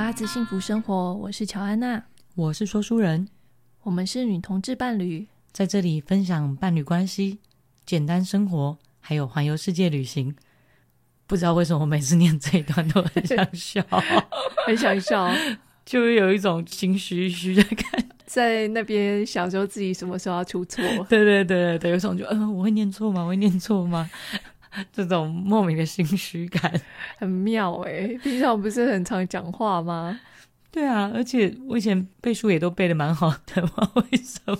拉子幸福生活，我是乔安娜，我是说书人，我们是女同志伴侣，在这里分享伴侣关系、简单生活，还有环游世界旅行。不知道为什么我每次念这一段都很想笑，很想笑，就是有一种心虚虚的感觉，在那边想说自己什么时候要出错。对对对对对，有种就嗯、呃，我会念错吗？我会念错吗？这种莫名的心虚感很妙哎、欸，平常不是很常讲话吗？对啊，而且我以前背书也都背的蛮好的嘛，为什么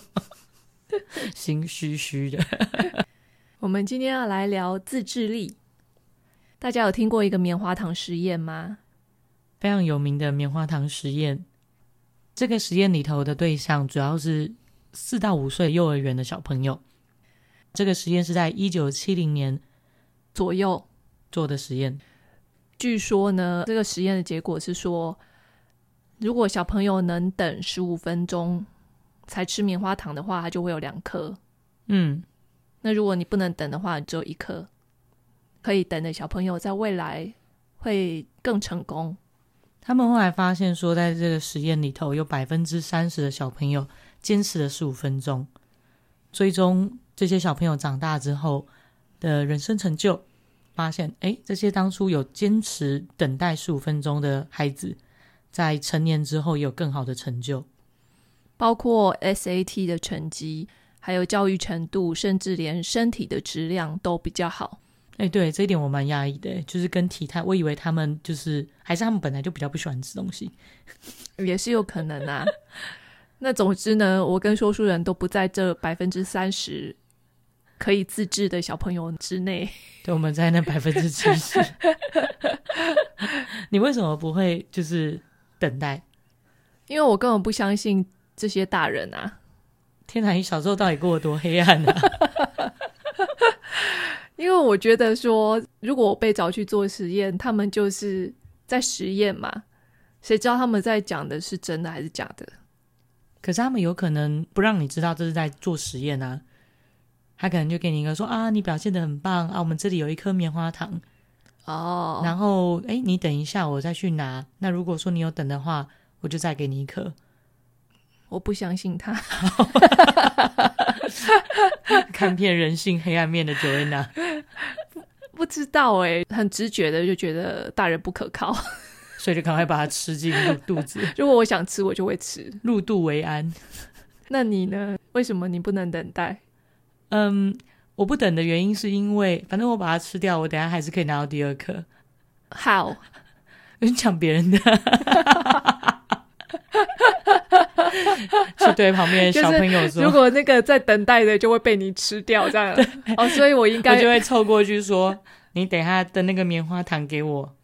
心虚虚的？我们今天要来聊自制力。大家有听过一个棉花糖实验吗？非常有名的棉花糖实验。这个实验里头的对象主要是四到五岁幼儿园的小朋友。这个实验是在一九七零年。左右做的实验，据说呢，这个实验的结果是说，如果小朋友能等十五分钟才吃棉花糖的话，他就会有两颗。嗯，那如果你不能等的话，只有一颗。可以等的小朋友在未来会更成功。他们后来发现说，在这个实验里头，有百分之三十的小朋友坚持了十五分钟。最终，这些小朋友长大之后。的人生成就，发现哎，这些当初有坚持等待十五分钟的孩子，在成年之后也有更好的成就，包括 SAT 的成绩，还有教育程度，甚至连身体的质量都比较好。哎，对，这一点我蛮讶异的，就是跟体态，我以为他们就是还是他们本来就比较不喜欢吃东西，也是有可能啊。那总之呢，我跟说书人都不在这百分之三十。可以自制的小朋友之内，对，我们在那百分之七十。你为什么不会就是等待？因为我根本不相信这些大人啊！天哪，你小时候到底过得多黑暗啊？因为我觉得说，如果我被找去做实验，他们就是在实验嘛，谁知道他们在讲的是真的还是假的？可是他们有可能不让你知道这是在做实验啊。他可能就给你一个说啊，你表现的很棒啊，我们这里有一颗棉花糖哦，oh. 然后哎，你等一下，我再去拿。那如果说你有等的话，我就再给你一颗。我不相信他 看遍人性黑暗面的 Joanna，不不知道哎，很直觉的就觉得大人不可靠，所以就赶快把它吃进肚子。如果我想吃，我就会吃，入肚为安。那你呢？为什么你不能等待？嗯，我不等的原因是因为，反正我把它吃掉，我等下还是可以拿到第二颗。好，你抢别人的，去对旁边的小朋友说，如果那个在等待的就会被你吃掉，这样。哦，所以我应该我就会凑过去说，你等下的那个棉花糖给我。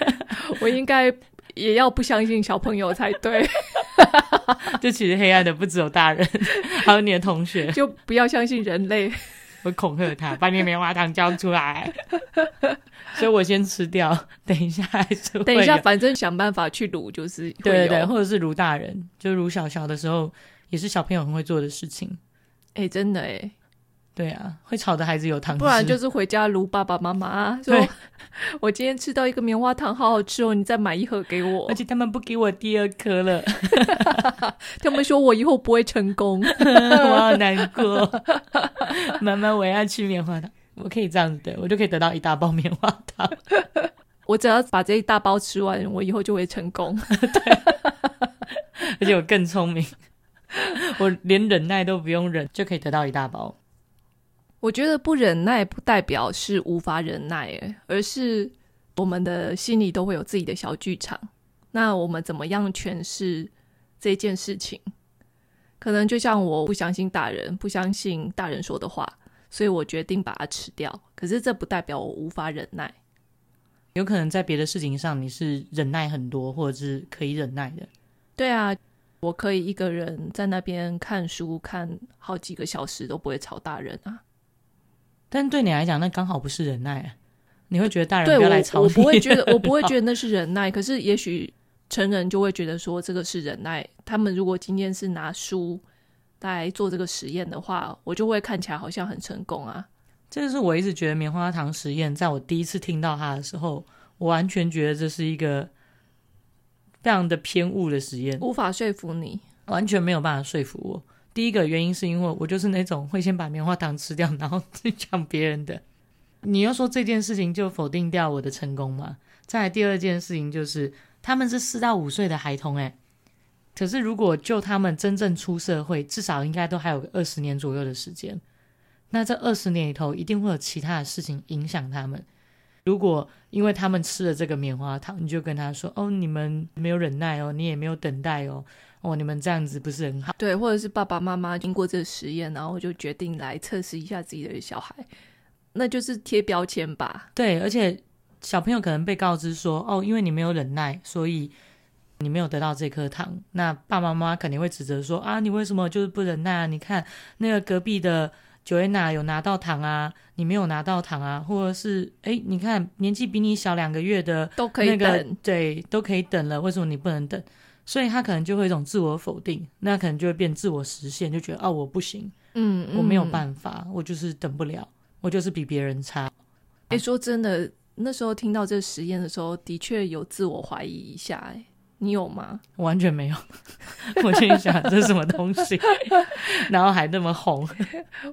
我应该也要不相信小朋友才对。就其实黑暗的不只有大人，还有你的同学。就不要相信人类，我恐吓他，把你的棉花糖交出来。所以我先吃掉，等一下还是等一下，反正想办法去撸，就是对对对，或者是撸大人，就撸小小的时候，也是小朋友很会做的事情。哎、欸，真的哎。对啊，会吵的孩子有糖吃，不然就是回家撸爸爸妈妈说：“对我今天吃到一个棉花糖，好好吃哦，你再买一盒给我。”而且他们不给我第二颗了，他们说我以后不会成功，我好难过。妈妈，我要吃棉花糖，我可以这样子的，我就可以得到一大包棉花糖。我只要把这一大包吃完，我以后就会成功。对，而且我更聪明，我连忍耐都不用忍，就可以得到一大包。我觉得不忍耐不代表是无法忍耐，诶，而是我们的心里都会有自己的小剧场。那我们怎么样诠释这件事情？可能就像我不相信大人，不相信大人说的话，所以我决定把它吃掉。可是这不代表我无法忍耐。有可能在别的事情上你是忍耐很多，或者是可以忍耐的。对啊，我可以一个人在那边看书看好几个小时都不会吵大人啊。但对你来讲，那刚好不是忍耐啊！你会觉得大人不要来吵你。我，我不会觉得，我不会觉得那是忍耐。可是，也许成人就会觉得说这个是忍耐。他们如果今天是拿书来做这个实验的话，我就会看起来好像很成功啊。这就是我一直觉得棉花糖实验，在我第一次听到它的时候，我完全觉得这是一个非常的偏误的实验，无法说服你，完全没有办法说服我。第一个原因是因为我就是那种会先把棉花糖吃掉，然后去抢别人的。你要说这件事情就否定掉我的成功吗？再来第二件事情就是他们是四到五岁的孩童，诶，可是如果就他们真正出社会，至少应该都还有个二十年左右的时间。那这二十年里头，一定会有其他的事情影响他们。如果因为他们吃了这个棉花糖，你就跟他说：“哦，你们没有忍耐哦，你也没有等待哦。”哦，你们这样子不是很好？对，或者是爸爸妈妈经过这个实验，然后就决定来测试一下自己的小孩，那就是贴标签吧？对，而且小朋友可能被告知说，哦，因为你没有忍耐，所以你没有得到这颗糖。那爸爸妈妈肯定会指责说，啊，你为什么就是不忍耐啊？你看那个隔壁的 Joanna 有拿到糖啊，你没有拿到糖啊？或者是，哎，你看年纪比你小两个月的都可以等，对，都可以等了，为什么你不能等？所以他可能就会有一种自我否定，那可能就会变自我实现，就觉得哦，我不行，嗯，我没有办法，我就是等不了，我就是比别人差。哎，说真的，那时候听到这个实验的时候，的确有自我怀疑一下。哎，你有吗？完全没有。我心里想这是什么东西，然后还那么红。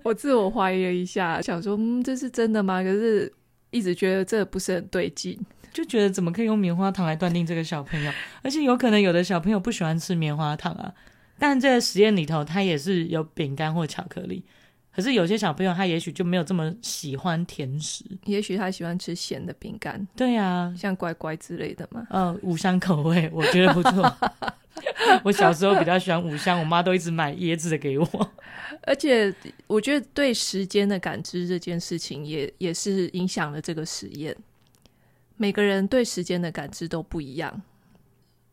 我自我怀疑了一下，想说，嗯，这是真的吗？可是一直觉得这不是很对劲。就觉得怎么可以用棉花糖来断定这个小朋友，而且有可能有的小朋友不喜欢吃棉花糖啊。但这个实验里头，他也是有饼干或巧克力。可是有些小朋友他也许就没有这么喜欢甜食，也许他喜欢吃咸的饼干。对呀、啊，像乖乖之类的嘛。嗯、呃，五香口味我觉得不错。我小时候比较喜欢五香，我妈都一直买椰子的给我。而且我觉得对时间的感知这件事情也也是影响了这个实验。每个人对时间的感知都不一样，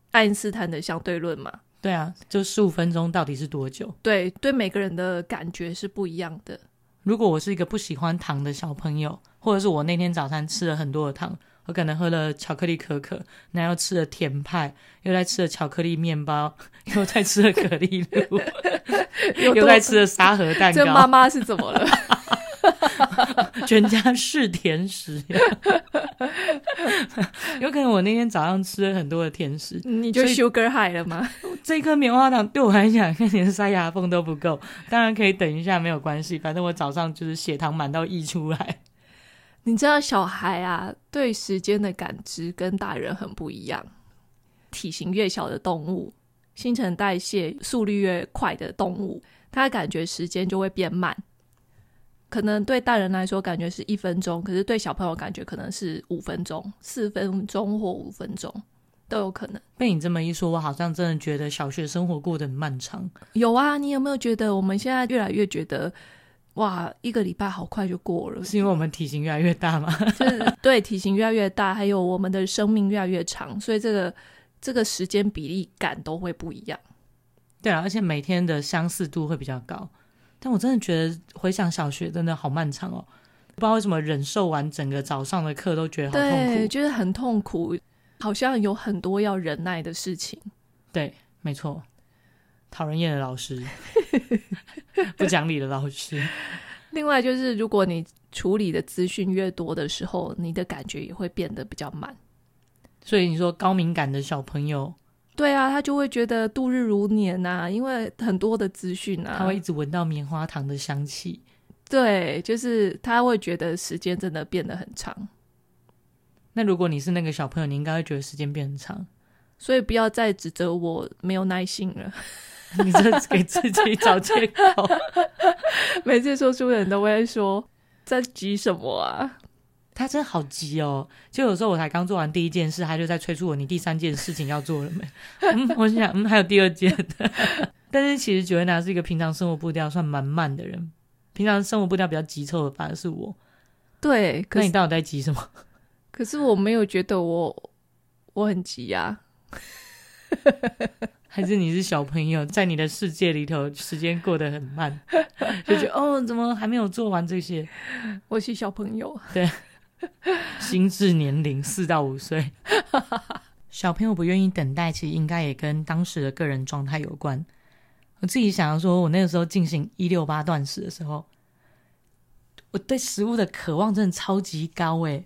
爱因斯坦的相对论嘛。对啊，就十五分钟到底是多久？对，对每个人的感觉是不一样的。如果我是一个不喜欢糖的小朋友，或者是我那天早餐吃了很多的糖，我可能喝了巧克力可可，然后吃了甜派，又在吃了巧克力面包，又在吃了可丽露，又在吃了沙盒蛋糕。这妈妈是怎么了？全家是甜食，有可能我那天早上吃了很多的甜食，你就 sugar high 了吗？这颗棉花糖对我来讲，连塞牙缝都不够。当然可以等一下，没有关系，反正我早上就是血糖满到溢出来。你知道小孩啊，对时间的感知跟大人很不一样。体型越小的动物，新陈代谢速率越快的动物，它感觉时间就会变慢。可能对大人来说感觉是一分钟，可是对小朋友感觉可能是五分钟、四分钟或五分钟都有可能。被你这么一说，我好像真的觉得小学生活过得很漫长。有啊，你有没有觉得我们现在越来越觉得，哇，一个礼拜好快就过了？是因为我们体型越来越大吗？就是对，体型越来越大，还有我们的生命越来越长，所以这个这个时间比例感都会不一样。对啊，而且每天的相似度会比较高。但我真的觉得回想小学真的好漫长哦，不知道为什么忍受完整个早上的课都觉得好痛苦，对，就是很痛苦，好像有很多要忍耐的事情。对，没错，讨人厌的老师，不讲理的老师。另外就是，如果你处理的资讯越多的时候，你的感觉也会变得比较慢。所以你说高敏感的小朋友。对啊，他就会觉得度日如年呐、啊，因为很多的资讯啊，他会一直闻到棉花糖的香气。对，就是他会觉得时间真的变得很长。那如果你是那个小朋友，你应该会觉得时间变很长。所以不要再指责我没有耐心了，你这是给自己找借口。每次说书人都会说，在急什么啊？他真的好急哦！就有时候我才刚做完第一件事，他就在催促我：“你第三件事情要做了没？” 嗯，我想，嗯，还有第二件。但是其实 Joanna 是一个平常生活步调算蛮慢的人，平常生活步调比较急凑的反而是我。对，可是，那你到底在急什么？可是我没有觉得我我很急呀、啊。还是你是小朋友，在你的世界里头，时间过得很慢，就觉得哦，怎么还没有做完这些？我是小朋友，对。心智年龄四到五岁，小朋友不愿意等待，其实应该也跟当时的个人状态有关。我自己想要说，我那个时候进行一六八断食的时候，我对食物的渴望真的超级高诶。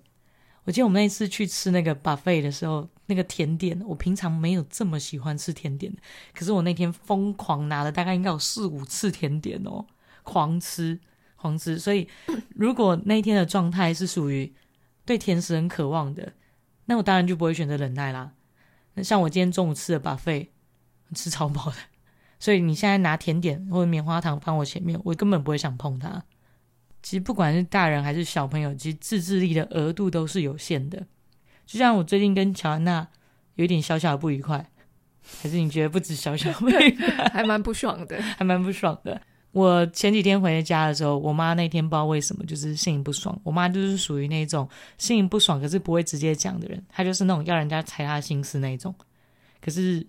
我记得我们那次去吃那个 buffet 的时候，那个甜点，我平常没有这么喜欢吃甜点，可是我那天疯狂拿了大概应该有四五次甜点哦，狂吃狂吃。所以如果那天的状态是属于对甜食很渴望的，那我当然就不会选择忍耐啦。那像我今天中午吃的 buffet，吃超饱的，所以你现在拿甜点或者棉花糖放我前面，我根本不会想碰它。其实不管是大人还是小朋友，其实自制力的额度都是有限的。就像我最近跟乔安娜有一点小小的不愉快，还是你觉得不止小小不愉快，还蛮不爽的，还蛮不爽的。我前几天回家的时候，我妈那天不知道为什么就是心情不爽。我妈就是属于那种心情不爽，可是不会直接讲的人，她就是那种要人家猜她心思那种。可是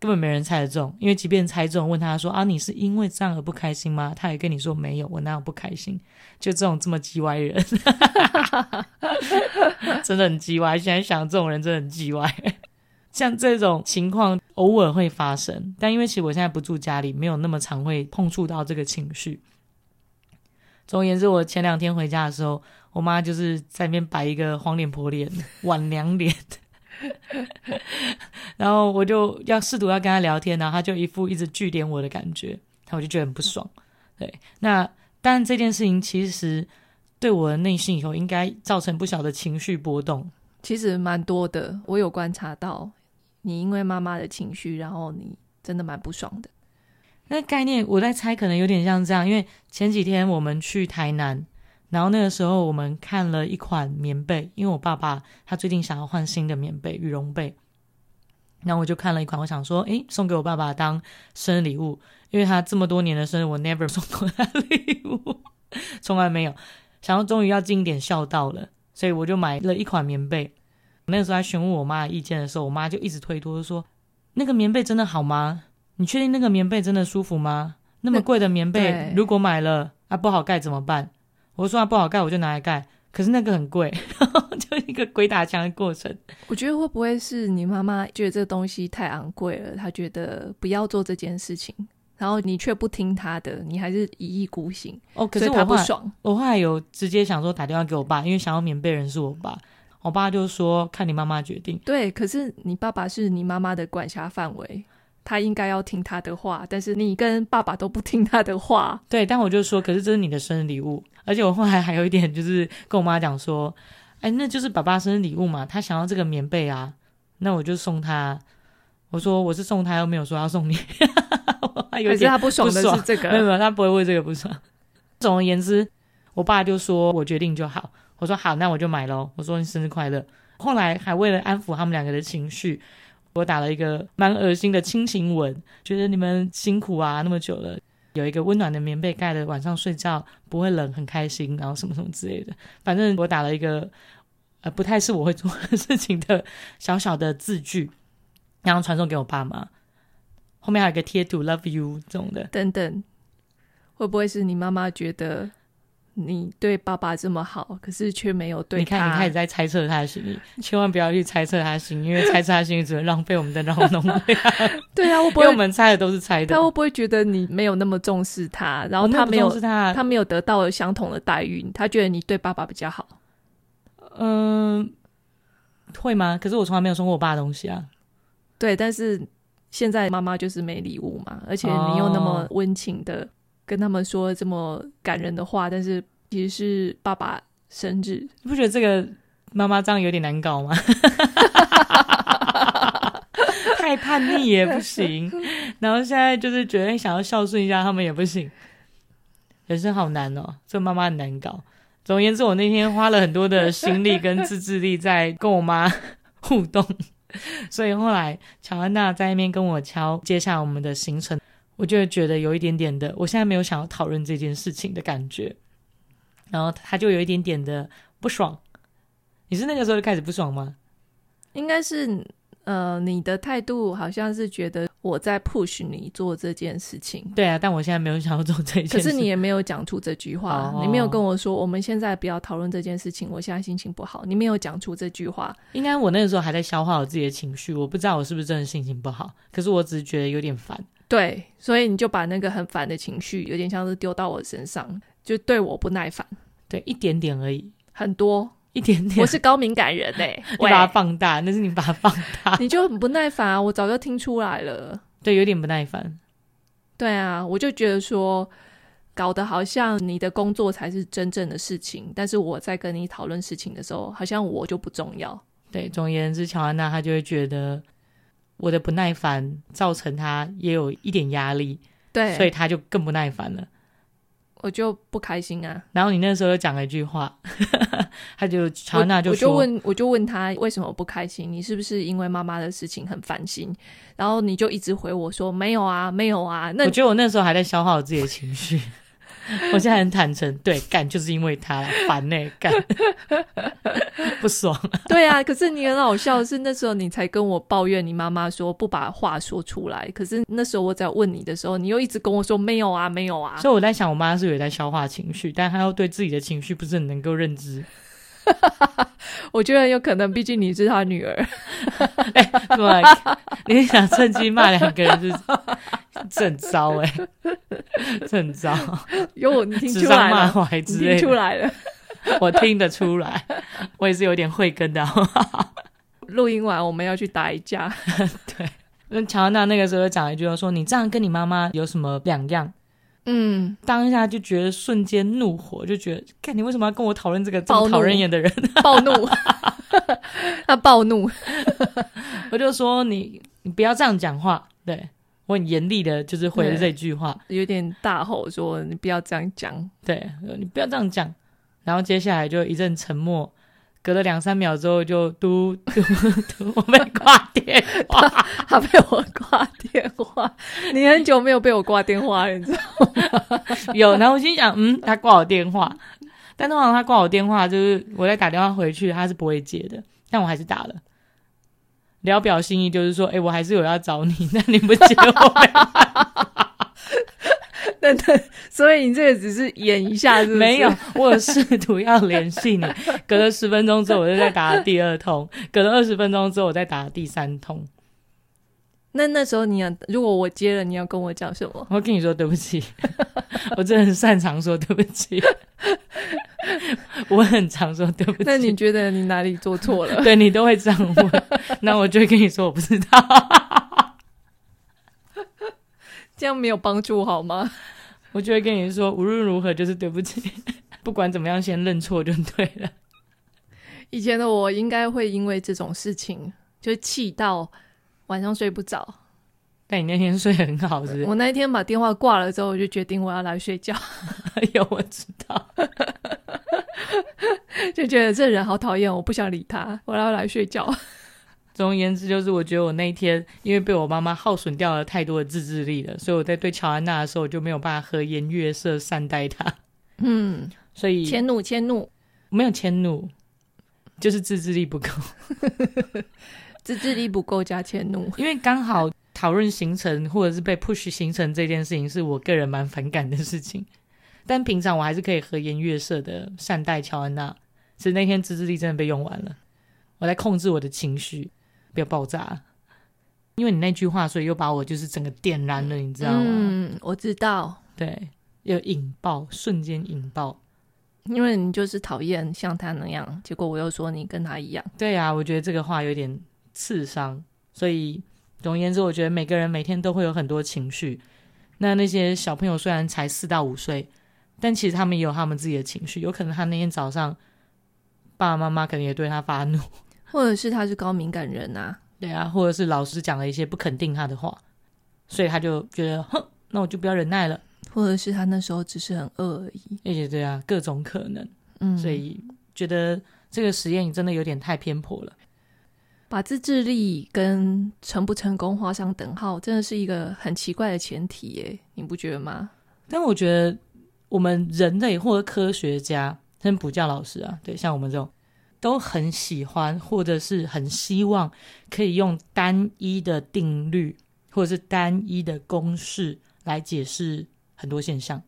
根本没人猜得中，因为即便猜中，问她说啊，你是因为这样而不开心吗？她也跟你说没有，我哪有不开心？就这种这么叽歪人，真的很叽歪。现在想这种人真的很叽歪。像这种情况偶尔会发生，但因为其实我现在不住家里，没有那么常会碰触到这个情绪。总而言之，我前两天回家的时候，我妈就是在那边摆一个黄脸婆脸、晚娘脸，然后我就要试图要跟她聊天，然后她就一副一直句点我的感觉，然后我就觉得很不爽。对，那但这件事情其实对我的内心以后应该造成不小的情绪波动，其实蛮多的，我有观察到。你因为妈妈的情绪，然后你真的蛮不爽的。那概念我在猜，可能有点像这样。因为前几天我们去台南，然后那个时候我们看了一款棉被，因为我爸爸他最近想要换新的棉被，羽绒被。然后我就看了一款，我想说，诶，送给我爸爸当生日礼物，因为他这么多年的生日我 never 送过他礼物，从来没有。想要终于要尽一点孝道了，所以我就买了一款棉被。那个时候在询问我妈的意见的时候，我妈就一直推脱说：“那个棉被真的好吗？你确定那个棉被真的舒服吗？那么贵的棉被，如果买了啊不好盖怎么办？”我说：“啊不好盖，我就拿来盖。可是那个很贵，就一个鬼打墙的过程。”我觉得会不会是你妈妈觉得这个东西太昂贵了，她觉得不要做这件事情，然后你却不听她的，你还是一意孤行哦。可是我不爽。我后来有直接想说打电话给我爸，因为想要棉被人是我爸。我爸就说：“看你妈妈决定。”对，可是你爸爸是你妈妈的管辖范围，他应该要听他的话。但是你跟爸爸都不听他的话。对，但我就说，可是这是你的生日礼物，而且我后来还有一点就是跟我妈讲说：“哎，那就是爸爸生日礼物嘛，他想要这个棉被啊，那我就送他。”我说：“我是送他，又没有说要送你。”可是他不爽的是这个，没有没有，他不会为这个不爽。总而言之，我爸就说我决定就好。我说好，那我就买喽。我说你生日快乐。后来还为了安抚他们两个的情绪，我打了一个蛮恶心的亲情文，觉得你们辛苦啊，那么久了，有一个温暖的棉被盖了，晚上睡觉不会冷，很开心，然后什么什么之类的。反正我打了一个呃不太是我会做的事情的小小的字句，然后传送给我爸妈。后面还有一个贴图 “love you” 这种的。等等，会不会是你妈妈觉得？你对爸爸这么好，可是却没有对他。你看，你开始在猜测他的心意，千万不要去猜测他的心意，因为猜测他的心意只会浪费我们的脑容量。对啊，我不会，我们猜的都是猜的。他会不会觉得你没有那么重视他？然后他没有，他，他没有得到相同的待遇，他觉得你对爸爸比较好。嗯，会吗？可是我从来没有送过我爸的东西啊。对，但是现在妈妈就是没礼物嘛，而且你又那么温情的。哦跟他们说这么感人的话，但是其实是爸爸生日，你不觉得这个妈妈这样有点难搞吗？太叛逆也不行，然后现在就是觉得想要孝顺一下他们也不行，人生好难哦，这妈妈很难搞。总而言之，我那天花了很多的心力跟自制力在跟我妈互动，所以后来乔安娜在那边跟我敲接下来我们的行程。我就会觉得有一点点的，我现在没有想要讨论这件事情的感觉，然后他就有一点点的不爽。你是那个时候就开始不爽吗？应该是，呃，你的态度好像是觉得我在 push 你做这件事情。对啊，但我现在没有想要做这件事情。可是你也没有讲出这句话，哦、你没有跟我说我们现在不要讨论这件事情，我现在心情不好。你没有讲出这句话。应该我那个时候还在消化我自己的情绪，我不知道我是不是真的心情不好，可是我只是觉得有点烦。对，所以你就把那个很烦的情绪，有点像是丢到我身上，就对我不耐烦。对，一点点而已，很多，一点点。我是高敏感人哎、欸，你把它放大，那是你把它放大，你就很不耐烦啊！我早就听出来了，对，有点不耐烦。对啊，我就觉得说，搞得好像你的工作才是真正的事情，但是我在跟你讨论事情的时候，好像我就不重要。对，总而言之，乔安娜她就会觉得我的不耐烦造成他也有一点压力，对，所以他就更不耐烦了。我就不开心啊。然后你那时候又讲了一句话，他就乔安娜就说，我，我就问，我就问他为什么不开心？你是不是因为妈妈的事情很烦心？然后你就一直回我说没有啊，没有啊。那我觉得我那时候还在消化我自己的情绪。我现在很坦诚，对，干就是因为他烦呢，干 不爽。对啊，可是你很好笑的是，那时候你才跟我抱怨你妈妈说不把话说出来，可是那时候我在问你的时候，你又一直跟我说没有啊，没有啊。所以我在想，我妈是有在消化情绪，但她又对自己的情绪不是很能够认知。我觉得有可能，毕竟你是他女儿。哎、欸，对，你想趁机骂两个人是，是很糟哎、欸，很糟。哟，你听出来了？你听出来了？我听得出来，我也是有点慧根的。录音完我们要去打一架。对，那乔安娜那个时候讲一句，说你这样跟你妈妈有什么两样？嗯，当下就觉得瞬间怒火，就觉得，看你为什么要跟我讨论这个这么讨人厌的人？暴怒，他暴怒，我就说你，你不要这样讲话。对，我很严厉的，就是回了这句话，有点大吼说你不要这样讲。对，你不要这样讲。然后接下来就一阵沉默。隔了两三秒之后，就嘟嘟 嘟，我被挂电话，他被我挂电话。你很久没有被我挂电话了，你知道吗？有，然后我心想，嗯，他挂我电话，但通常他挂我电话，就是我在打电话回去，他是不会接的，但我还是打了，聊表心意，就是说，哎，我还是有要找你，但你不接我。等等，所以你这个只是演一下是不是？没有，我有试图要联系你。隔了十分钟之后，我就再打了第二通；隔了二十分钟之后，我再打了第三通。那那时候你要，如果我接了，你要跟我讲什么？我跟你说对不起，我真的很擅长说对不起。我很常说对不起。那你觉得你哪里做错了？对，你都会这样问，那我就会跟你说我不知道。这样没有帮助好吗？我就会跟你说，无论如何就是对不起，不管怎么样，先认错就对了。以前的我应该会因为这种事情就气到晚上睡不着。但你那天睡很好是不是？我那一天把电话挂了之后，我就决定我要来睡觉。有我知道，就觉得这人好讨厌，我不想理他，我要来睡觉。总而言之，就是我觉得我那一天因为被我妈妈耗损掉了太多的自制力了，所以我在对乔安娜的时候我就没有办法和颜悦色善待她。嗯，所以迁怒迁怒没有迁怒，就是自制力不够，自制力不够加迁怒。因为刚好讨论行程或者是被 push 行程这件事情是我个人蛮反感的事情，但平常我还是可以和颜悦色的善待乔安娜。只是那天自制力真的被用完了，我在控制我的情绪。不要爆炸，因为你那句话，所以又把我就是整个点燃了，你知道吗？嗯，我知道，对，要引爆，瞬间引爆，因为你就是讨厌像他那样，结果我又说你跟他一样。对啊，我觉得这个话有点刺伤，所以总而言之，我觉得每个人每天都会有很多情绪。那那些小朋友虽然才四到五岁，但其实他们也有他们自己的情绪，有可能他那天早上爸爸妈妈可能也对他发怒。或者是他是高敏感人啊，对啊，或者是老师讲了一些不肯定他的话，所以他就觉得，哼，那我就不要忍耐了。或者是他那时候只是很饿而已，而且对啊，各种可能，嗯，所以觉得这个实验真的有点太偏颇了，把自制力跟成不成功画上等号，真的是一个很奇怪的前提耶，你不觉得吗？但我觉得我们人类或者科学家，跟补教老师啊，对，像我们这种。都很喜欢，或者是很希望可以用单一的定律，或者是单一的公式来解释很多现象，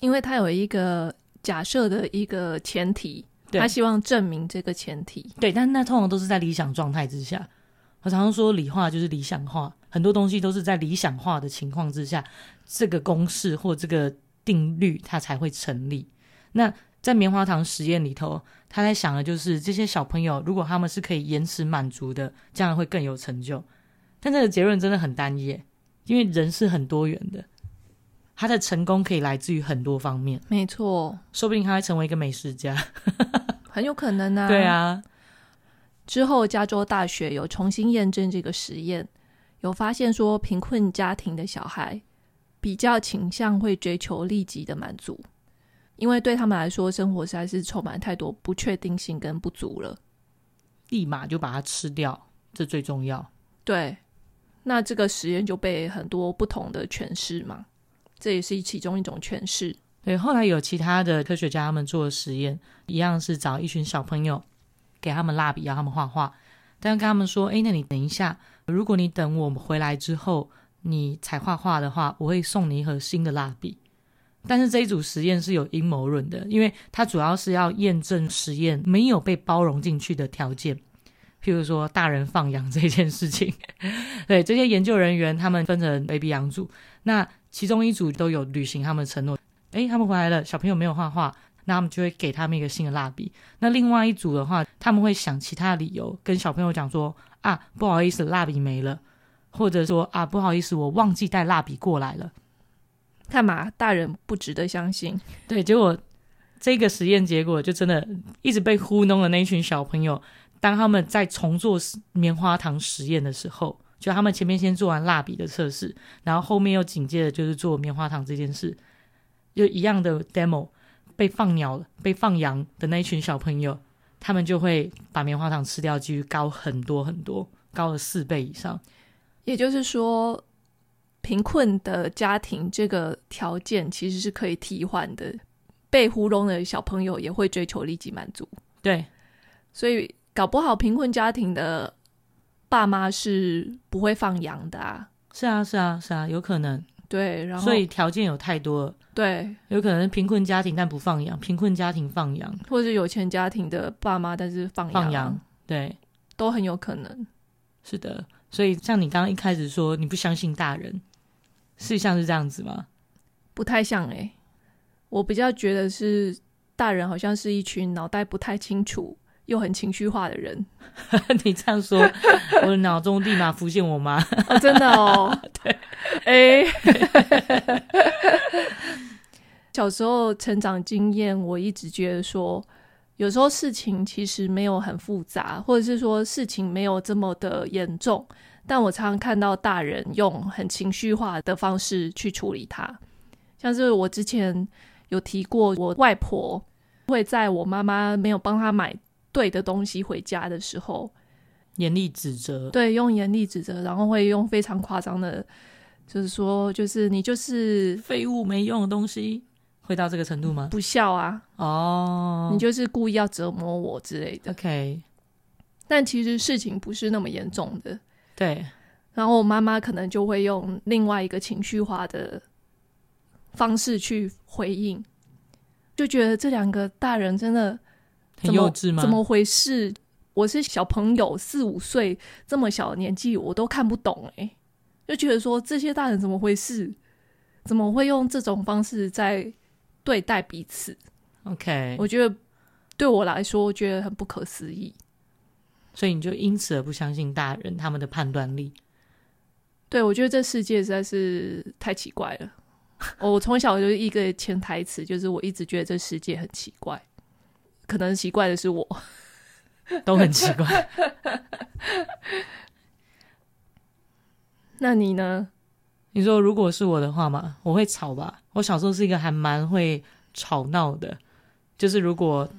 因为他有一个假设的一个前提，他希望证明这个前提。对，但那通常都是在理想状态之下。我常常说理化就是理想化，很多东西都是在理想化的情况之下，这个公式或这个定律它才会成立。那在棉花糖实验里头，他在想的就是这些小朋友如果他们是可以延迟满足的，这样会更有成就。但这个结论真的很单一，因为人是很多元的，他的成功可以来自于很多方面。没错，说不定他会成为一个美食家，很有可能啊。对啊。之后，加州大学有重新验证这个实验，有发现说，贫困家庭的小孩比较倾向会追求立即的满足，因为对他们来说，生活实在是充满太多不确定性跟不足了，立马就把它吃掉，这最重要。对，那这个实验就被很多不同的诠释嘛，这也是其中一种诠释。对，后来有其他的科学家他们做的实验，一样是找一群小朋友。给他们蜡笔，要他们画画，但跟他们说：“哎，那你等一下，如果你等我们回来之后，你才画画的话，我会送你一盒新的蜡笔。”但是这一组实验是有阴谋论的，因为它主要是要验证实验没有被包容进去的条件，譬如说大人放羊这件事情。对，这些研究人员，他们分成 A、B 两组，那其中一组都有履行他们的承诺，哎，他们回来了，小朋友没有画画。那他们就会给他们一个新的蜡笔。那另外一组的话，他们会想其他理由跟小朋友讲说：“啊，不好意思，蜡笔没了。”或者说：“啊，不好意思，我忘记带蜡笔过来了。”干嘛？大人不值得相信。对，结果这个实验结果就真的一直被糊弄的那一群小朋友，当他们在重做棉花糖实验的时候，就他们前面先做完蜡笔的测试，然后后面又紧接着就是做棉花糖这件事，就一样的 demo。被放鸟、被放羊的那一群小朋友，他们就会把棉花糖吃掉几率高很多很多，高了四倍以上。也就是说，贫困的家庭这个条件其实是可以替换的。被糊弄的小朋友也会追求立即满足。对，所以搞不好贫困家庭的爸妈是不会放羊的啊。是啊，是啊，是啊，有可能。对，然后所以条件有太多了。对，有可能贫困家庭但不放羊，贫困家庭放羊，或者有钱家庭的爸妈但是放羊，放羊，对，都很有可能。是的，所以像你刚刚一开始说你不相信大人，是像是这样子吗？不太像诶、欸，我比较觉得是大人好像是一群脑袋不太清楚又很情绪化的人。你这样说，我的脑中立马浮现我妈。哦，真的哦，对，哎、欸。小时候成长经验，我一直觉得说，有时候事情其实没有很复杂，或者是说事情没有这么的严重。但我常常看到大人用很情绪化的方式去处理它，像是我之前有提过，我外婆会在我妈妈没有帮她买对的东西回家的时候，严厉指责，对，用严厉指责，然后会用非常夸张的，就是说，就是你就是废物，没用的东西。会到这个程度吗？不孝啊！哦，你就是故意要折磨我之类的。OK，但其实事情不是那么严重的。对，然后我妈妈可能就会用另外一个情绪化的方式去回应，就觉得这两个大人真的很幼稚吗？怎么回事？我是小朋友，四五岁这么小的年纪，我都看不懂哎，就觉得说这些大人怎么回事？怎么会用这种方式在？对待彼此，OK，我觉得对我来说，我觉得很不可思议。所以你就因此而不相信大人他们的判断力？对，我觉得这世界实在是太奇怪了。我从小就是一个潜台词，就是我一直觉得这世界很奇怪。可能奇怪的是我，都很奇怪。那你呢？你说如果是我的话嘛，我会吵吧。我小时候是一个还蛮会吵闹的，就是如果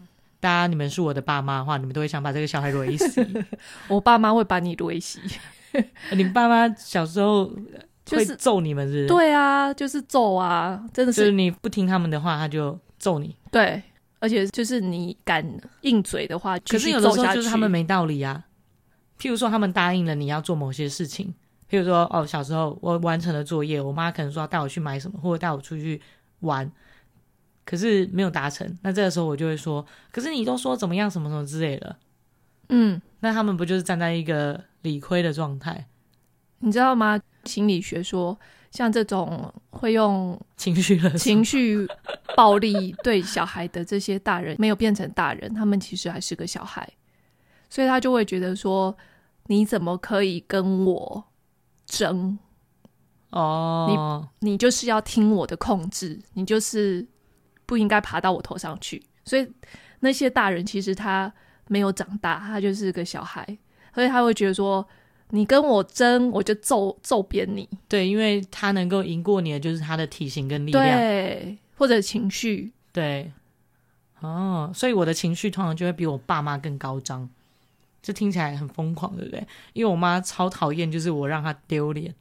大家你们是我的爸妈的话，你们都会想把这个小孩雷死。我爸妈会把你雷死。你爸妈小时候会揍你们是不是？对啊，就是揍啊，真的是。就是你不听他们的话，他就揍你。对，而且就是你敢硬嘴的话，可是有的时候就是他们没道理啊。譬如说，他们答应了你要做某些事情。譬如说，哦，小时候我完成了作业，我妈可能说要带我去买什么，或者带我出去玩，可是没有达成。那这个时候我就会说，可是你都说怎么样，什么什么之类的。嗯，那他们不就是站在一个理亏的状态？你知道吗？心理学说，像这种会用情绪情绪暴力对小孩的这些大人，没有变成大人，他们其实还是个小孩，所以他就会觉得说：你怎么可以跟我争？哦，你你就是要听我的控制，你就是不应该爬到我头上去。所以那些大人其实他没有长大，他就是个小孩，所以他会觉得说。你跟我争，我就揍揍扁你。对，因为他能够赢过你的，就是他的体型跟力量，对，或者情绪。对，哦，所以我的情绪通常就会比我爸妈更高涨。这听起来很疯狂，对不对？因为我妈超讨厌，就是我让她丢脸，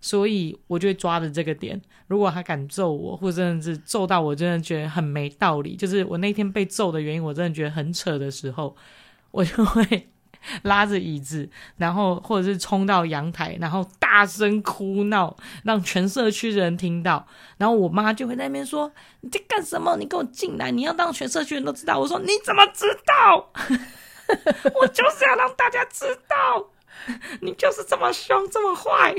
所以我就会抓着这个点。如果他敢揍我，或者真的是揍到我真的觉得很没道理，就是我那天被揍的原因，我真的觉得很扯的时候，我就会。拉着椅子，然后或者是冲到阳台，然后大声哭闹，让全社区的人听到。然后我妈就会在那边说：“你在干什么？你给我进来！你要让全社区人都知道。”我说：“你怎么知道？我就是要让大家知道，你就是这么凶，这么坏。”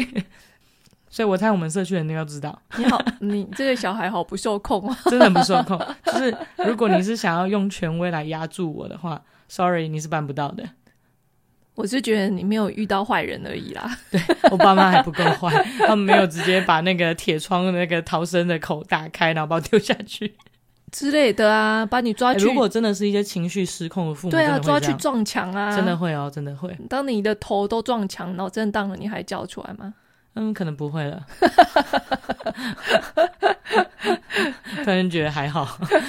所以我猜我们社区人都要知道。你好，你这个小孩好不受控啊！真的很不受控。就是如果你是想要用权威来压住我的话，sorry，你是办不到的。我是觉得你没有遇到坏人而已啦。对，我爸妈还不够坏，他们没有直接把那个铁窗的那个逃生的口打开，然后把我丢下去之类的啊，把你抓去。如果真的是一些情绪失控的父母，对啊，抓去撞墙啊，真的会哦，真的会。当你的头都撞墙，脑震荡了，你还叫出来吗？嗯，可能不会了。突然觉得还好，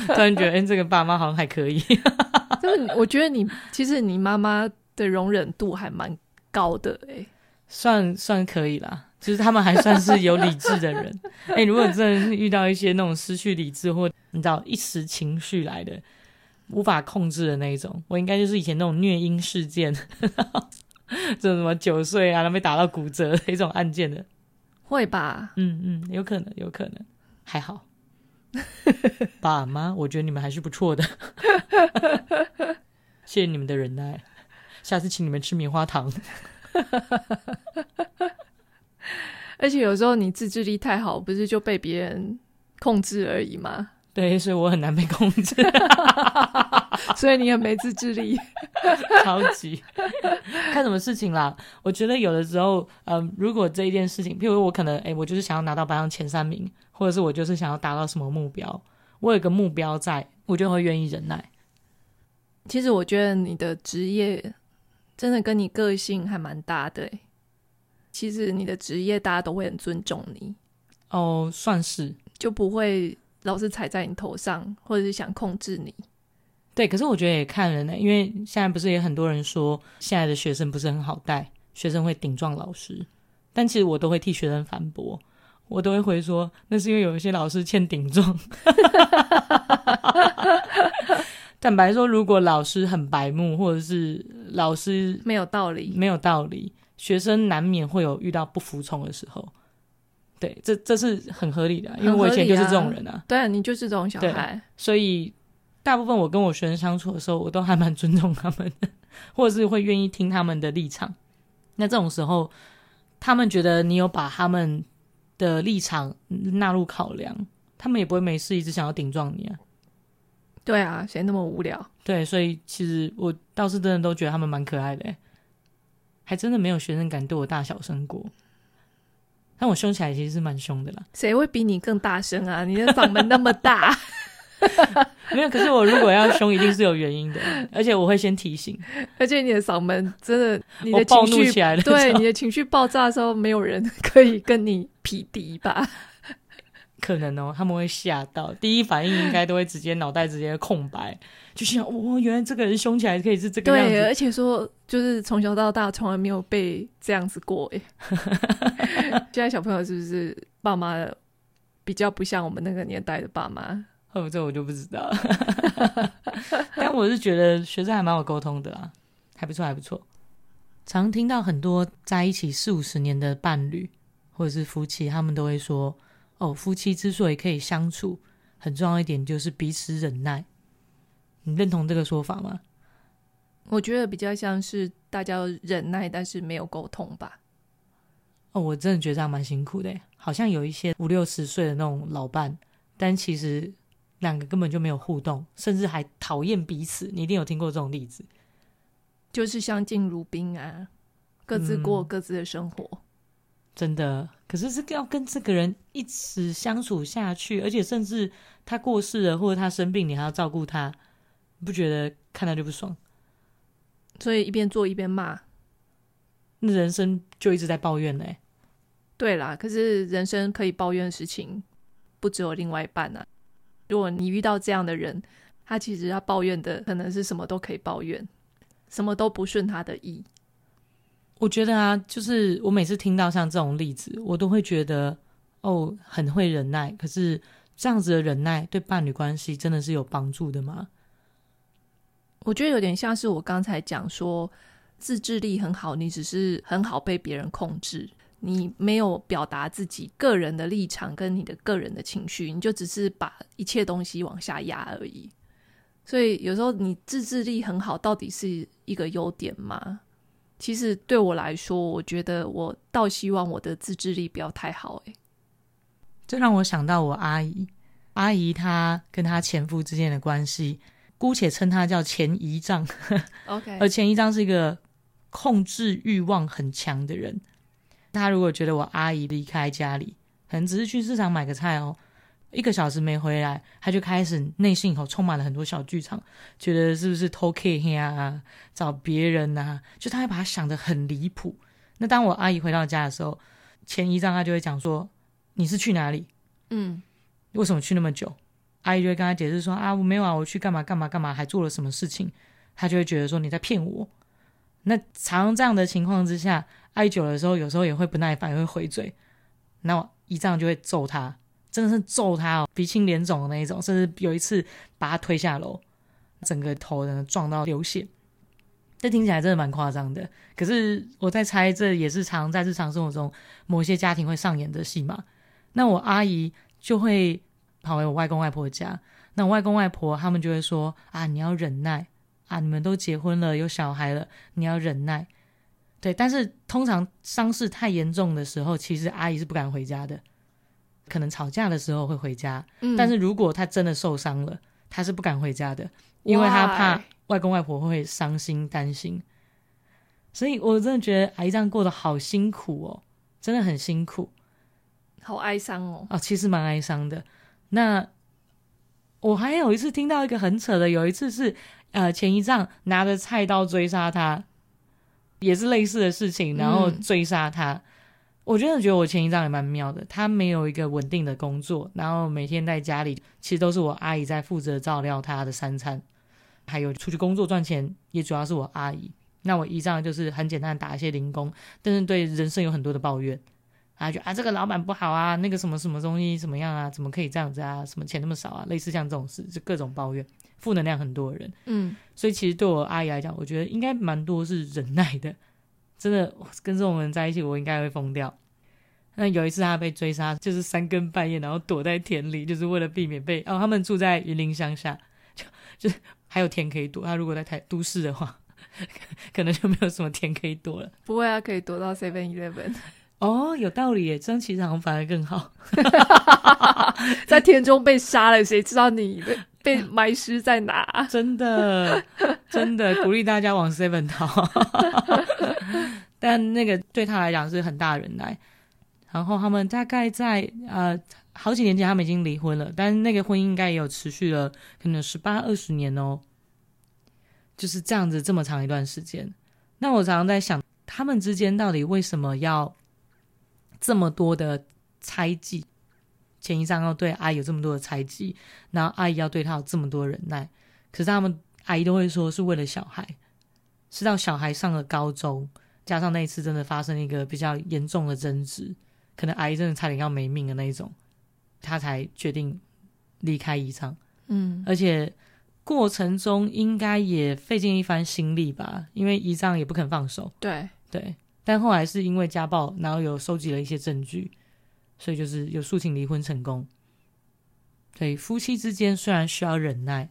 突然觉得，哎、欸，这个爸妈好像还可以。就是我觉得你其实你妈妈。的容忍度还蛮高的哎、欸，算算可以啦。其实他们还算是有理智的人哎、欸。如果真的是遇到一些那种失去理智或你知道一时情绪来的无法控制的那一种，我应该就是以前那种虐婴事件，这什么九岁啊，他被打到骨折的一种案件的，会吧？嗯嗯，有可能，有可能，还好。爸妈，我觉得你们还是不错的，谢谢你们的忍耐。下次请你们吃棉花糖。而且有时候你自制力太好，不是就被别人控制而已吗？对，所以我很难被控制。所以你很没自制力，超级。看什么事情啦？我觉得有的时候，嗯、呃，如果这一件事情，譬如我可能，哎，我就是想要拿到班上前三名，或者是我就是想要达到什么目标，我有个目标在，我就会愿意忍耐。其实我觉得你的职业。真的跟你个性还蛮搭的。其实你的职业大家都会很尊重你哦，算是就不会老是踩在你头上，或者是想控制你。对，可是我觉得也看人呢，因为现在不是也很多人说现在的学生不是很好带，学生会顶撞老师，但其实我都会替学生反驳，我都会回说那是因为有一些老师欠顶撞。坦白说，如果老师很白目，或者是老师没有道理，没有道理，学生难免会有遇到不服从的时候。对，这这是很合理的，因为我以前就是这种人啊。啊对，你就是这种小孩。所以大部分我跟我学生相处的时候，我都还蛮尊重他们的，或者是会愿意听他们的立场。那这种时候，他们觉得你有把他们的立场纳入考量，他们也不会没事一直想要顶撞你啊。对啊，谁那么无聊？对，所以其实我倒是真的都觉得他们蛮可爱的，还真的没有学生敢对我大小声过。但我凶起来其实是蛮凶的啦。谁会比你更大声啊？你的嗓门那么大。没有，可是我如果要凶，一定是有原因的，而且我会先提醒。而且你的嗓门真的，你的情绪暴怒起来了，对，你的情绪爆炸的时候，没有人可以跟你匹敌吧？可能哦，他们会吓到，第一反应应该都会直接脑袋直接空白，就想哦，原来这个人凶起来可以是这个样子。对，而且说就是从小到大从来没有被这样子过哎。现在小朋友是不是爸妈比较不像我们那个年代的爸妈？哦，这我就不知道。但我是觉得学生还蛮有沟通的啊，还不错，还不错。常听到很多在一起四五十年的伴侣或者是夫妻，他们都会说。哦，夫妻之所以可以相处，很重要一点就是彼此忍耐。你认同这个说法吗？我觉得比较像是大家忍耐，但是没有沟通吧。哦，我真的觉得这样蛮辛苦的，好像有一些五六十岁的那种老伴，但其实两个根本就没有互动，甚至还讨厌彼此。你一定有听过这种例子，就是相敬如宾啊，各自过各自的生活。嗯真的，可是这个要跟这个人一直相处下去，而且甚至他过世了或者他生病，你还要照顾他，你不觉得看到就不爽？所以一边做一边骂，那人生就一直在抱怨呢。对啦，可是人生可以抱怨的事情不只有另外一半啊。如果你遇到这样的人，他其实他抱怨的可能是什么都可以抱怨，什么都不顺他的意。我觉得啊，就是我每次听到像这种例子，我都会觉得哦，很会忍耐。可是这样子的忍耐对伴侣关系真的是有帮助的吗？我觉得有点像是我刚才讲说，自制力很好，你只是很好被别人控制，你没有表达自己个人的立场跟你的个人的情绪，你就只是把一切东西往下压而已。所以有时候你自制力很好，到底是一个优点吗？其实对我来说，我觉得我倒希望我的自制力不要太好。诶，这让我想到我阿姨，阿姨她跟她前夫之间的关系，姑且称她叫前姨丈。OK，而前姨丈是一个控制欲望很强的人。他如果觉得我阿姨离开家里，可能只是去市场买个菜哦。一个小时没回来，他就开始内心以后充满了很多小剧场，觉得是不是偷 K 呀，找别人呐、啊？就他会把他想得很离谱。那当我阿姨回到家的时候，前一仗他就会讲说：“你是去哪里？嗯，为什么去那么久？”阿姨就会跟他解释说：“啊，我没有啊，我去干嘛干嘛干嘛，还做了什么事情？”他就会觉得说你在骗我。那常这样的情况之下，阿姨久了的时候，有时候也会不耐烦，会回嘴，那我姨丈就会揍他。真的是揍他哦，鼻青脸肿的那一种，甚至有一次把他推下楼，整个头呢撞到流血。这听起来真的蛮夸张的，可是我在猜，这也是常在日常生活中某些家庭会上演的戏码。那我阿姨就会跑回我外公外婆家，那我外公外婆他们就会说：“啊，你要忍耐啊，你们都结婚了，有小孩了，你要忍耐。”对，但是通常伤势太严重的时候，其实阿姨是不敢回家的。可能吵架的时候会回家，嗯，但是如果他真的受伤了，他是不敢回家的，因为他怕外公外婆会伤心担心。所以我真的觉得阿姨这样过得好辛苦哦，真的很辛苦，好哀伤哦。哦，其实蛮哀伤的。那我还有一次听到一个很扯的，有一次是呃前一仗拿着菜刀追杀他，也是类似的事情，然后追杀他。嗯我真的觉得我前一张也蛮妙的，他没有一个稳定的工作，然后每天在家里，其实都是我阿姨在负责照料他的三餐，还有出去工作赚钱，也主要是我阿姨。那我姨丈就是很简单打一些零工，但是对人生有很多的抱怨，啊，就啊这个老板不好啊，那个什么什么东西怎么样啊，怎么可以这样子啊，什么钱那么少啊，类似像这种事，就各种抱怨，负能量很多的人。嗯，所以其实对我阿姨来讲，我觉得应该蛮多是忍耐的。真的跟这种人在一起，我应该会疯掉。那有一次他被追杀，就是三更半夜，然后躲在田里，就是为了避免被哦。他们住在云林乡下，就就是还有田可以躲。他如果在台都市的话，可能就没有什么田可以躲了。不会啊，可以躲到 Seven Eleven。哦，有道理耶，这样其实好像反而更好。在田中被杀了，谁知道你被 被埋尸在哪？真的，真的 鼓励大家往 Seven 逃。但那个对他来讲是很大的忍耐。然后他们大概在呃好几年前，他们已经离婚了，但是那个婚姻应该也有持续了可能十八二十年哦，就是这样子这么长一段时间。那我常常在想，他们之间到底为什么要这么多的猜忌？前一丈要对阿姨有这么多的猜忌，然后阿姨要对他有这么多忍耐，可是他们阿姨都会说是为了小孩，是到小孩上了高中，加上那一次真的发生一个比较严重的争执。可能阿姨真的差点要没命的那一种，他才决定离开宜昌。嗯，而且过程中应该也费尽一番心力吧，因为姨丈也不肯放手。对对，但后来是因为家暴，然后有收集了一些证据，所以就是有诉请离婚成功。所以夫妻之间虽然需要忍耐，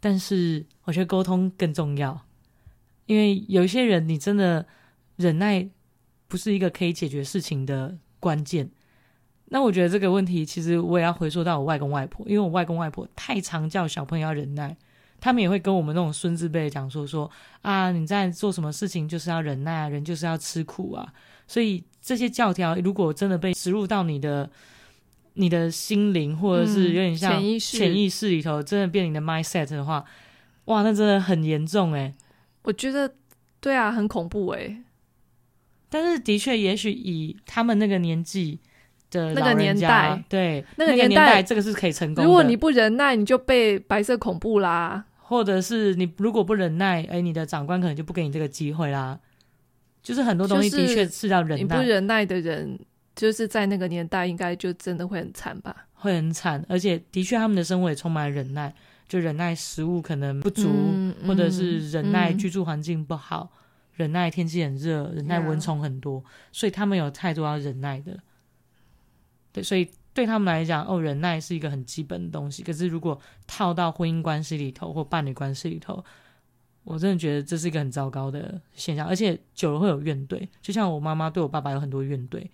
但是我觉得沟通更重要，因为有一些人你真的忍耐不是一个可以解决事情的关键。那我觉得这个问题，其实我也要回溯到我外公外婆，因为我外公外婆太常叫小朋友要忍耐，他们也会跟我们那种孙子辈讲说说啊，你在做什么事情就是要忍耐啊，人就是要吃苦啊。所以这些教条如果真的被植入到你的你的心灵，或者是有点像潜意识潜意识里头，真的变你的 mindset 的话，哇，那真的很严重诶。我觉得对啊，很恐怖诶。但是的确，也许以他们那个年纪。的那个年代，对那个年代，年代，这个是可以成功的。如果你不忍耐，你就被白色恐怖啦；或者是你如果不忍耐，哎，你的长官可能就不给你这个机会啦。就是很多东西的确是要忍耐。你不忍耐的人，就是在那个年代，应该就真的会很惨吧？会很惨，而且的确他们的生活也充满了忍耐，就忍耐食物可能不足，或者是忍耐居住环境不好，嗯、忍耐天气很热，忍耐蚊虫很多.所以他们有太多要忍耐的。对，所以对他们来讲，哦，忍耐是一个很基本的东西。可是如果套到婚姻关系里头或伴侣关系里头，我真的觉得这是一个很糟糕的现象，而且久了会有怨怼。就像我妈妈对我爸爸有很多怨怼。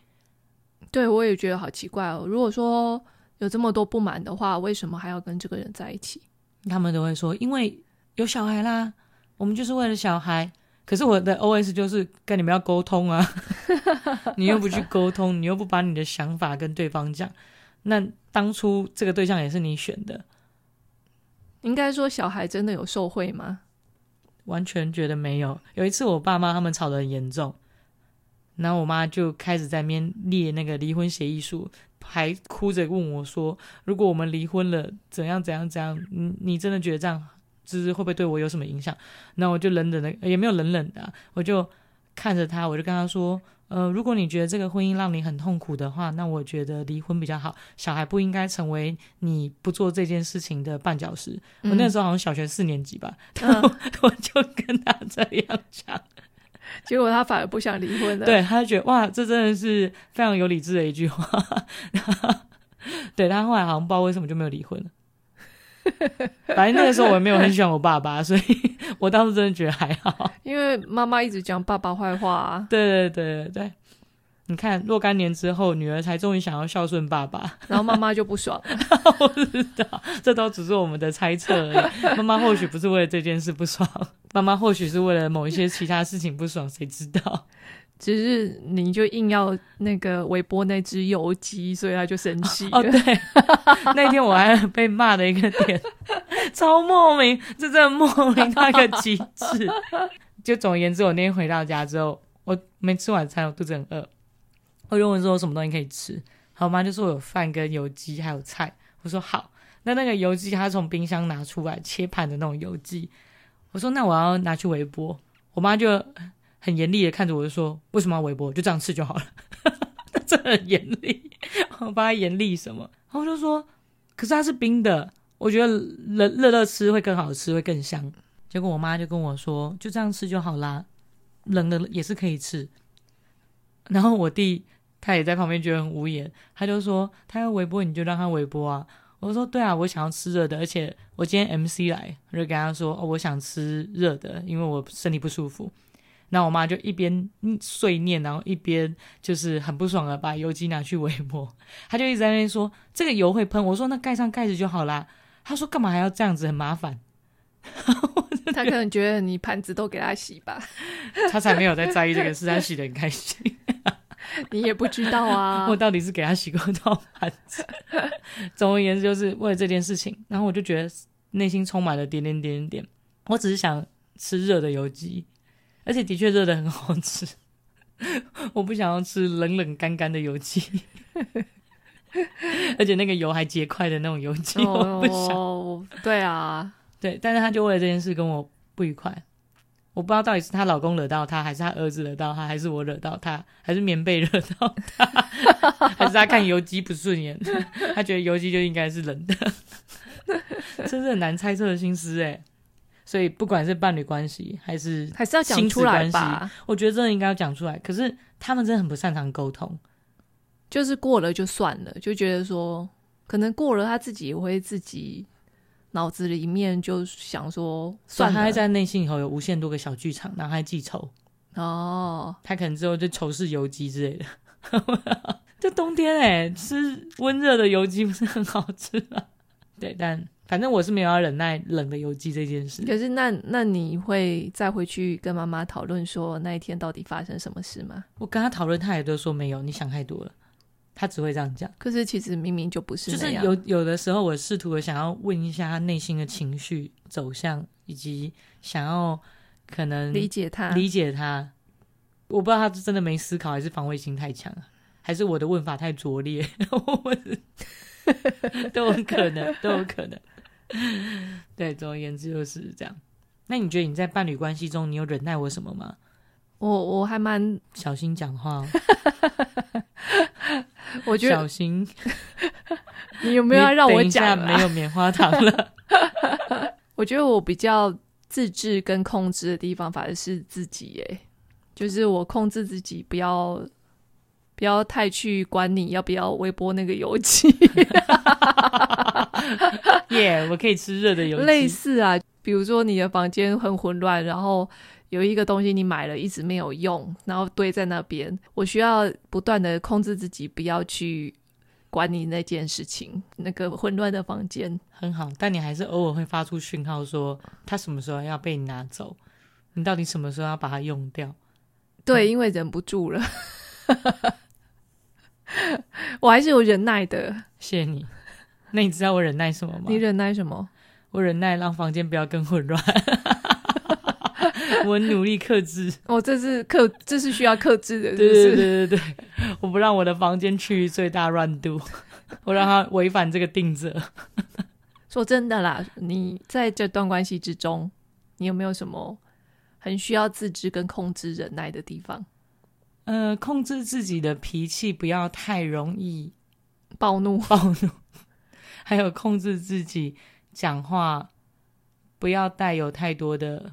对，我也觉得好奇怪哦。如果说有这么多不满的话，为什么还要跟这个人在一起？他们都会说，因为有小孩啦，我们就是为了小孩。可是我的 OS 就是跟你们要沟通啊，你又不去沟通，你又不把你的想法跟对方讲，那当初这个对象也是你选的。应该说小孩真的有受贿吗？完全觉得没有。有一次我爸妈他们吵得很严重，然后我妈就开始在面列那个离婚协议书，还哭着问我说：“如果我们离婚了，怎样怎样怎样？你你真的觉得这样？”就是会不会对我有什么影响？那我就冷冷的，也没有冷冷的啊，我就看着他，我就跟他说：“呃，如果你觉得这个婚姻让你很痛苦的话，那我觉得离婚比较好。小孩不应该成为你不做这件事情的绊脚石。嗯”我那时候好像小学四年级吧，然后 我就跟他这样讲，结果他反而不想离婚了。对，他就觉得哇，这真的是非常有理智的一句话。对，他后来好像不知道为什么就没有离婚了。反正那个时候我也没有很喜欢我爸爸，所以我当时真的觉得还好。因为妈妈一直讲爸爸坏话啊。对对对对对，你看若干年之后，女儿才终于想要孝顺爸爸，然后妈妈就不爽。我知道，这都只是我们的猜测而已。妈妈或许不是为了这件事不爽，妈妈或许是为了某一些其他事情不爽，谁知道？只是你就硬要那个微波那只油鸡，所以他就生气。哦，对，那天我还被骂的一个点，超莫名，这真的莫名到一个极致。就总而言之，我那天回到家之后，我没吃晚餐，我肚子很饿。我就问说，我什么东西可以吃？好，我妈就说我有饭跟油鸡还有菜。我说好，那那个油鸡，她从冰箱拿出来切盘的那种油鸡。我说那我要拿去微波。我妈就。很严厉的看着我，就说：“为什么要微波？就这样吃就好了。”他真的很严厉，我帮他严厉什么？然后我就说：“可是它是冰的，我觉得热热热吃会更好吃，会更香。”结果我妈就跟我说：“就这样吃就好啦，冷的也是可以吃。”然后我弟他也在旁边觉得很无言，他就说：“他要微波，你就让他微波啊。”我说：“对啊，我想要吃热的，而且我今天 MC 来，我就跟他说：‘哦，我想吃热的，因为我身体不舒服。’”然后我妈就一边碎念，然后一边就是很不爽的把油鸡拿去微波。她就一直在那边说：“这个油会喷。”我说：“那盖上盖子就好啦。”她说：“干嘛还要这样子，很麻烦。”她可能觉得你盘子都给她洗吧。她才没有在在意这个事，她洗得很开心。你也不知道啊，我到底是给她洗过多少盘子？总而言之，就是为了这件事情。然后我就觉得内心充满了点点点点点。我只是想吃热的油鸡。而且的确热的很好吃，我不想要吃冷冷干干的油鸡，而且那个油还结块的那种油鸡，我不想。哦，对啊，对，但是他就为了这件事跟我不愉快，我不知道到底是她老公惹到她，还是她儿子惹到她，还是我惹到她，还是棉被惹到她，还是他看油鸡不顺眼，他觉得油鸡就应该是冷的，真是很难猜测的心思哎。所以不管是伴侣关系还是还是要讲出来吧，我觉得真的应该要讲出来。可是他们真的很不擅长沟通，就是过了就算了，就觉得说可能过了他自己也会自己脑子里面就想说，算了，他还在内心以后有无限多个小剧场，然后还记仇，哦，他可能之后就仇视油鸡之类的。就冬天哎、欸，吃温热的油鸡不是很好吃吗？对，但反正我是没有要忍耐冷的油鸡这件事。可是那那你会再回去跟妈妈讨论说那一天到底发生什么事吗？我跟她讨论，她也都说没有，你想太多了。她只会这样讲。可是其实明明就不是。就是有有的时候，我试图的想要问一下她内心的情绪走向，以及想要可能理解她，理解她。我不知道她是真的没思考，还是防卫心太强还是我的问法太拙劣，都有可能，都有可能。对，总而言之就是这样。那你觉得你在伴侣关系中，你有忍耐我什么吗？我我还蛮小心讲话哦。我觉得小心。你有没有要让我讲？没有棉花糖了。我觉得我比较自制跟控制的地方，反而是自己耶。就是我控制自己，不要。不要太去管你要不要微波那个油漆，耶！我可以吃热的油鸡。类似啊，比如说你的房间很混乱，然后有一个东西你买了一直没有用，然后堆在那边，我需要不断的控制自己，不要去管你那件事情，那个混乱的房间很好，但你还是偶尔会发出讯号说，他什么时候要被你拿走？你到底什么时候要把它用掉？对，嗯、因为忍不住了。我还是有忍耐的，谢谢你。那你知道我忍耐什么吗？你忍耐什么？我忍耐让房间不要更混乱。我努力克制。哦，这是克，这是需要克制的是是？对对对对对，我不让我的房间趋于最大乱度，我让它违反这个定则。说真的啦，你在这段关系之中，你有没有什么很需要自知跟控制忍耐的地方？呃，控制自己的脾气，不要太容易暴怒，暴怒。还有控制自己讲话，不要带有太多的，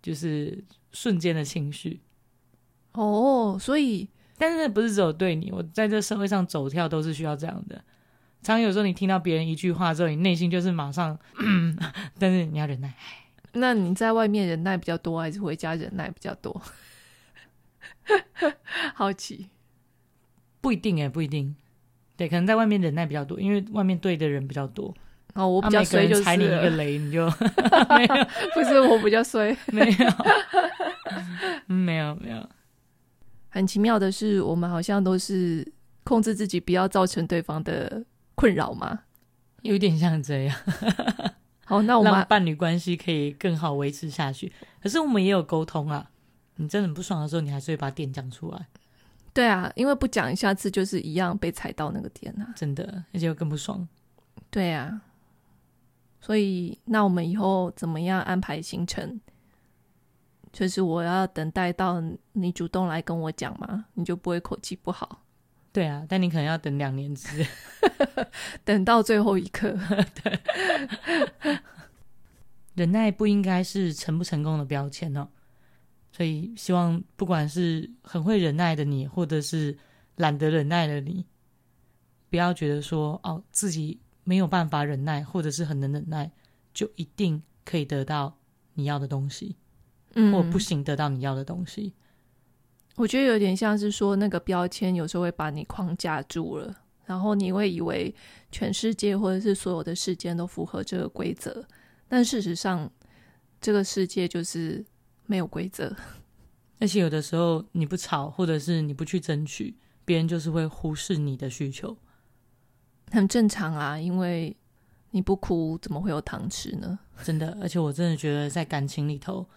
就是瞬间的情绪。哦，所以，但是不是只有对你，我在这社会上走跳都是需要这样的。常常有时候你听到别人一句话之后，你内心就是马上，嗯，但是你要忍耐。那你在外面忍耐比较多，还是回家忍耐比较多？好奇，不一定哎，不一定。对，可能在外面忍耐比较多，因为外面对的人比较多。哦，我比较衰，就是踩你一个雷，你就 没有。不是我比较衰，没有，没有，没有。很奇妙的是，我们好像都是控制自己，不要造成对方的困扰嘛。有点像这样。好，那我们让伴侣关系可以更好维持下去。可是我们也有沟通啊。你真的很不爽的时候，你还是会把点讲出来。对啊，因为不讲，下次就是一样被踩到那个点啊。真的，而且又更不爽。对啊，所以那我们以后怎么样安排行程？就是我要等待到你主动来跟我讲嘛，你就不会口气不好。对啊，但你可能要等两年之，等到最后一刻。对，忍耐不应该是成不成功的标签哦。所以，希望不管是很会忍耐的你，或者是懒得忍耐的你，不要觉得说哦，自己没有办法忍耐，或者是很能忍耐，就一定可以得到你要的东西，嗯，或不行得到你要的东西。我觉得有点像是说，那个标签有时候会把你框架住了，然后你会以为全世界或者是所有的事件都符合这个规则，但事实上，这个世界就是。没有规则，而且有的时候你不吵，或者是你不去争取，别人就是会忽视你的需求，很正常啊。因为你不哭，怎么会有糖吃呢？真的，而且我真的觉得在感情里头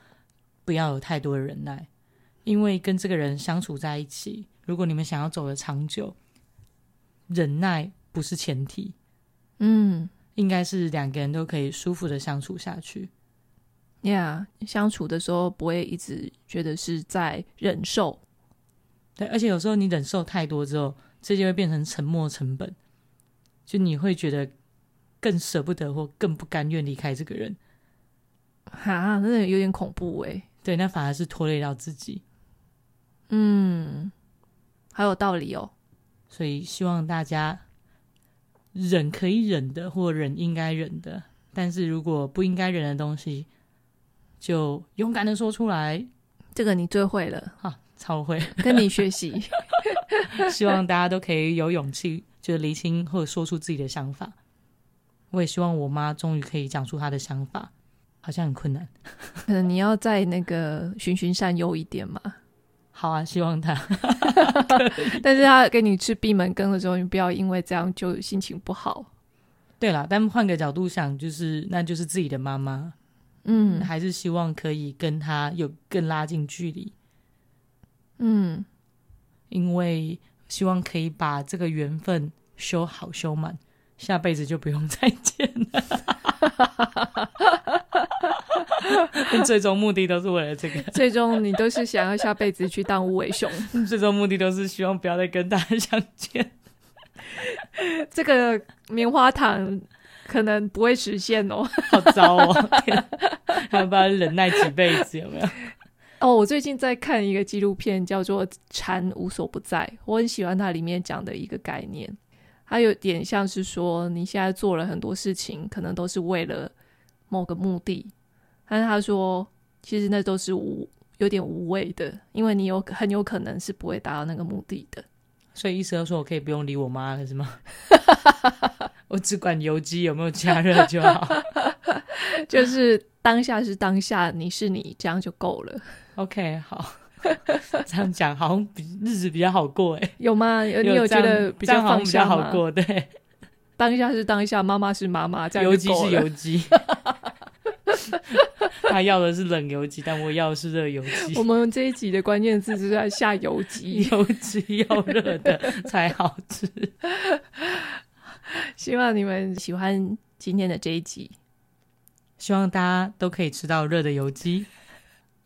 不要有太多的忍耐，因为跟这个人相处在一起，如果你们想要走得长久，忍耐不是前提，嗯，应该是两个人都可以舒服的相处下去。呀，yeah, 相处的时候不会一直觉得是在忍受，对，而且有时候你忍受太多之后，这就会变成沉没成本，就你会觉得更舍不得或更不甘愿离开这个人，哈，真的有点恐怖诶。对，那反而是拖累到自己。嗯，好有道理哦。所以希望大家忍可以忍的，或忍应该忍的，但是如果不应该忍的东西。就勇敢的说出来，这个你最会了，啊，超会，跟你学习。希望大家都可以有勇气，就厘清或者说出自己的想法。我也希望我妈终于可以讲出她的想法，好像很困难。可能你要再那个循循善诱一点嘛。好啊，希望她。但是她给你吃闭门羹的时候，你不要因为这样就心情不好。对啦，但换个角度想，就是那就是自己的妈妈，嗯，还是希望可以跟他有更拉近距离。嗯，因为希望可以把这个缘分修好修满。下辈子就不用再见了，最终目的都是为了这个。最终你都是想要下辈子去当无尾熊，最终目的都是希望不要再跟大家相见。这个棉花糖可能不会实现哦，好糟哦！还要不要忍耐几辈子？有没有？哦，我最近在看一个纪录片，叫做《禅无所不在》，我很喜欢它里面讲的一个概念。它有点像是说，你现在做了很多事情，可能都是为了某个目的，但是他说，其实那都是无有点无谓的，因为你有很有可能是不会达到那个目的的。所以意思要说我可以不用理我妈了，是吗？我只管油鸡有没有加热就好，就是当下是当下，你是你，这样就够了。OK，好。这样讲好像比日子比较好过哎，有吗？有你有觉得比较放下好过？对，当下是当下，妈妈是妈妈，这样油鸡是油鸡，他要的是冷油鸡，但我要的是热油鸡。我们这一集的关键字是在下油鸡，油鸡要热的才好吃。希望你们喜欢今天的这一集，希望大家都可以吃到热的油鸡。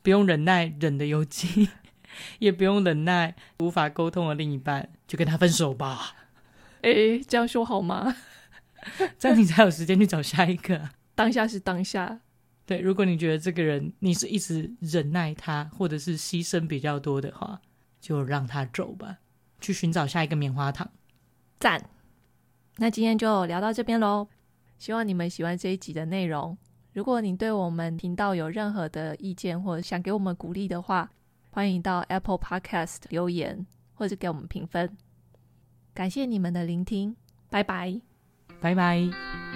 不用忍耐忍的油鸡，也不用忍耐无法沟通的另一半，就跟他分手吧。哎、欸，这样说好吗？这样你才有时间去找下一个。当下是当下。对，如果你觉得这个人你是一直忍耐他，或者是牺牲比较多的话，就让他走吧，去寻找下一个棉花糖。赞。那今天就聊到这边喽，希望你们喜欢这一集的内容。如果你对我们频道有任何的意见，或者想给我们鼓励的话，欢迎到 Apple Podcast 留言，或者给我们评分。感谢你们的聆听，拜拜，拜拜。